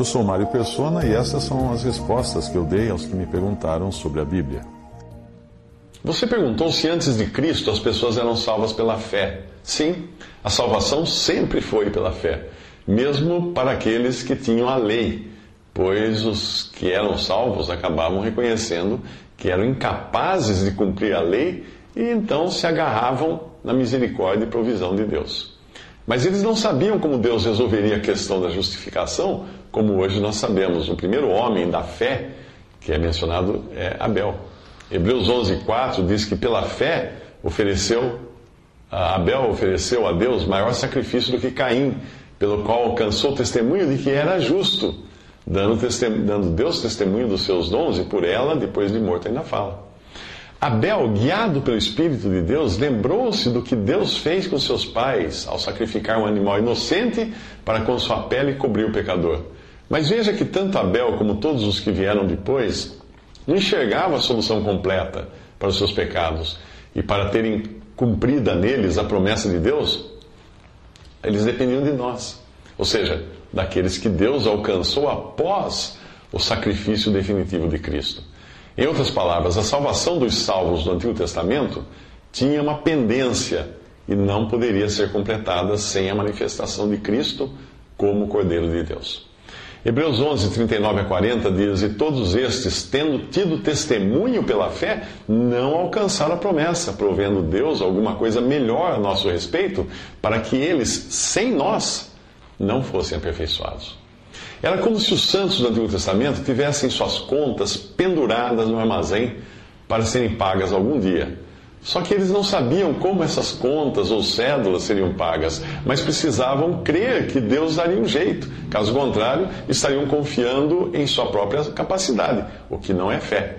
Eu sou Mário Persona e essas são as respostas que eu dei aos que me perguntaram sobre a Bíblia. Você perguntou se antes de Cristo as pessoas eram salvas pela fé. Sim, a salvação sempre foi pela fé, mesmo para aqueles que tinham a lei, pois os que eram salvos acabavam reconhecendo que eram incapazes de cumprir a lei e então se agarravam na misericórdia e provisão de Deus. Mas eles não sabiam como Deus resolveria a questão da justificação, como hoje nós sabemos. O primeiro homem da fé que é mencionado é Abel. Hebreus 11:4 diz que pela fé ofereceu Abel ofereceu a Deus maior sacrifício do que Caim, pelo qual alcançou testemunho de que era justo, dando, dando Deus testemunho dos seus dons e por ela, depois de morto, ainda fala. Abel, guiado pelo Espírito de Deus, lembrou-se do que Deus fez com seus pais ao sacrificar um animal inocente para com sua pele cobrir o pecador. Mas veja que tanto Abel como todos os que vieram depois não enxergavam a solução completa para os seus pecados. E para terem cumprida neles a promessa de Deus, eles dependiam de nós. Ou seja, daqueles que Deus alcançou após o sacrifício definitivo de Cristo. Em outras palavras, a salvação dos salvos do Antigo Testamento tinha uma pendência e não poderia ser completada sem a manifestação de Cristo como Cordeiro de Deus. Hebreus 11, 39 a 40 diz: E todos estes, tendo tido testemunho pela fé, não alcançaram a promessa, provendo Deus alguma coisa melhor a nosso respeito, para que eles, sem nós, não fossem aperfeiçoados. Era como se os santos do Antigo Testamento tivessem suas contas penduradas no armazém para serem pagas algum dia. Só que eles não sabiam como essas contas ou cédulas seriam pagas, mas precisavam crer que Deus daria um jeito. Caso contrário, estariam confiando em sua própria capacidade, o que não é fé.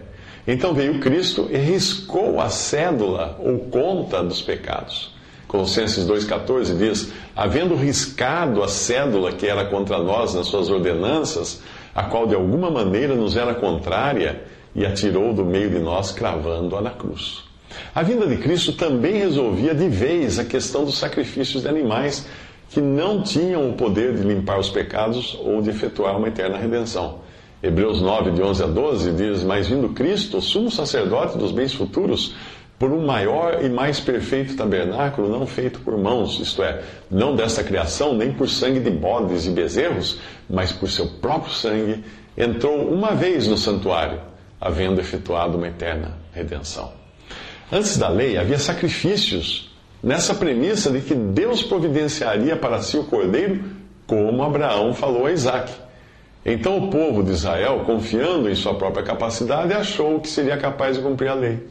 Então veio Cristo e riscou a cédula ou conta dos pecados. Colossenses 2,14 diz: Havendo riscado a cédula que era contra nós nas suas ordenanças, a qual de alguma maneira nos era contrária, e atirou do meio de nós, cravando-a na cruz. A vinda de Cristo também resolvia de vez a questão dos sacrifícios de animais que não tinham o poder de limpar os pecados ou de efetuar uma eterna redenção. Hebreus 9, de 11 a 12 diz: Mas vindo Cristo, sumo sacerdote dos bens futuros, por um maior e mais perfeito tabernáculo não feito por mãos, isto é, não desta criação, nem por sangue de bodes e bezerros, mas por seu próprio sangue, entrou uma vez no santuário, havendo efetuado uma eterna redenção. Antes da lei havia sacrifícios, nessa premissa de que Deus providenciaria para si o cordeiro, como Abraão falou a Isaac. Então o povo de Israel, confiando em sua própria capacidade, achou que seria capaz de cumprir a lei.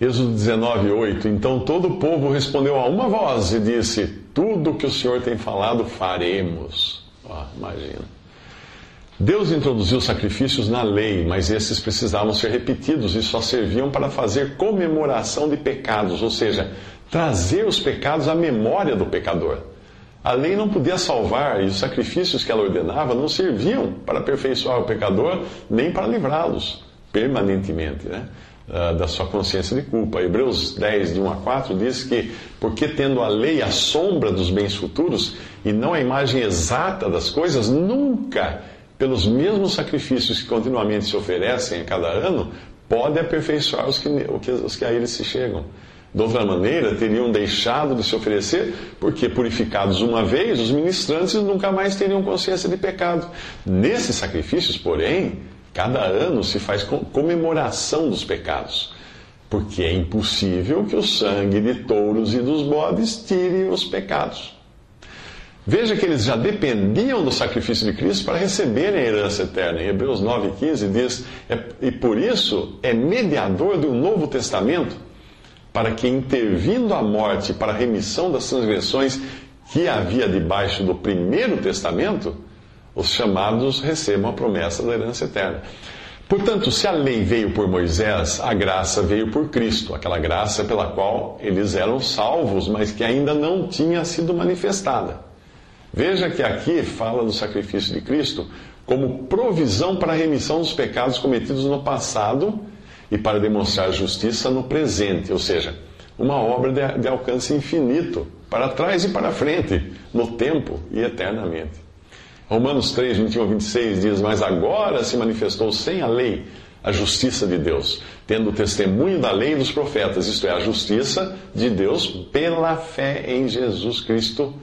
Êxodo 19, 8. Então todo o povo respondeu a uma voz e disse: Tudo que o Senhor tem falado, faremos. imagina. Deus introduziu sacrifícios na lei, mas esses precisavam ser repetidos e só serviam para fazer comemoração de pecados, ou seja, trazer os pecados à memória do pecador. A lei não podia salvar e os sacrifícios que ela ordenava não serviam para aperfeiçoar o pecador nem para livrá-los permanentemente. Né? Ah, da sua consciência de culpa. Hebreus 10, de 1 a 4, diz que, porque tendo a lei a sombra dos bens futuros e não a imagem exata das coisas, nunca, pelos mesmos sacrifícios que continuamente se oferecem a cada ano, pode aperfeiçoar os que, os que a eles se chegam. De outra maneira, teriam deixado de se oferecer, porque purificados uma vez, os ministrantes nunca mais teriam consciência de pecado. Nesses sacrifícios, porém, Cada ano se faz comemoração dos pecados, porque é impossível que o sangue de touros e dos bodes tire os pecados. Veja que eles já dependiam do sacrifício de Cristo para receberem a herança eterna. Em Hebreus 9,15 diz: é, E por isso é mediador do Novo Testamento, para que, intervindo a morte para a remissão das transgressões que havia debaixo do primeiro testamento, os chamados recebam a promessa da herança eterna. Portanto, se a lei veio por Moisés, a graça veio por Cristo, aquela graça pela qual eles eram salvos, mas que ainda não tinha sido manifestada. Veja que aqui fala do sacrifício de Cristo como provisão para a remissão dos pecados cometidos no passado e para demonstrar justiça no presente, ou seja, uma obra de, de alcance infinito, para trás e para frente, no tempo e eternamente. Romanos 3, 21 a 26 diz: Mas agora se manifestou sem a lei a justiça de Deus, tendo o testemunho da lei dos profetas, isto é, a justiça de Deus pela fé em Jesus Cristo,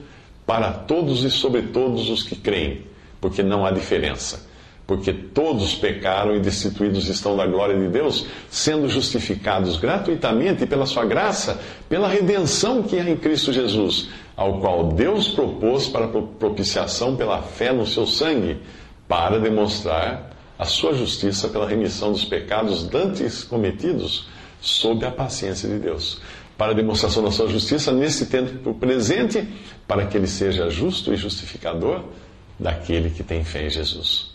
para todos e sobre todos os que creem, porque não há diferença porque todos pecaram e destituídos estão da glória de Deus, sendo justificados gratuitamente pela sua graça, pela redenção que há em Cristo Jesus, ao qual Deus propôs para propiciação pela fé no seu sangue, para demonstrar a sua justiça pela remissão dos pecados dantes cometidos sob a paciência de Deus. Para a demonstração da sua justiça nesse tempo presente, para que ele seja justo e justificador daquele que tem fé em Jesus.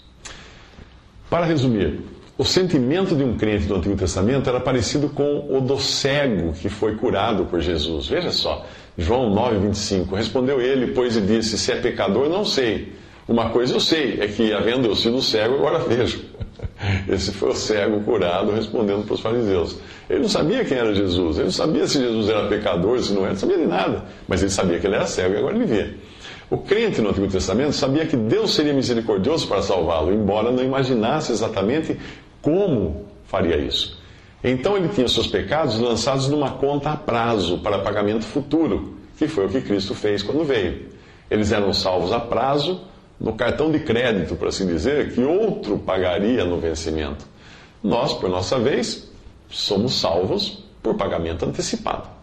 Para resumir, o sentimento de um crente do Antigo Testamento era parecido com o do cego que foi curado por Jesus. Veja só, João 9, 25. Respondeu ele, pois, e disse: Se é pecador, não sei. Uma coisa eu sei, é que, havendo eu sido cego, agora vejo. Esse foi o cego curado respondendo para os fariseus. Ele não sabia quem era Jesus, ele não sabia se Jesus era pecador, se não era, não sabia de nada. Mas ele sabia que ele era cego e agora ele vê. O crente no Antigo Testamento sabia que Deus seria misericordioso para salvá-lo, embora não imaginasse exatamente como faria isso. Então ele tinha seus pecados lançados numa conta a prazo para pagamento futuro, que foi o que Cristo fez quando veio. Eles eram salvos a prazo no cartão de crédito, por assim dizer, que outro pagaria no vencimento. Nós, por nossa vez, somos salvos por pagamento antecipado.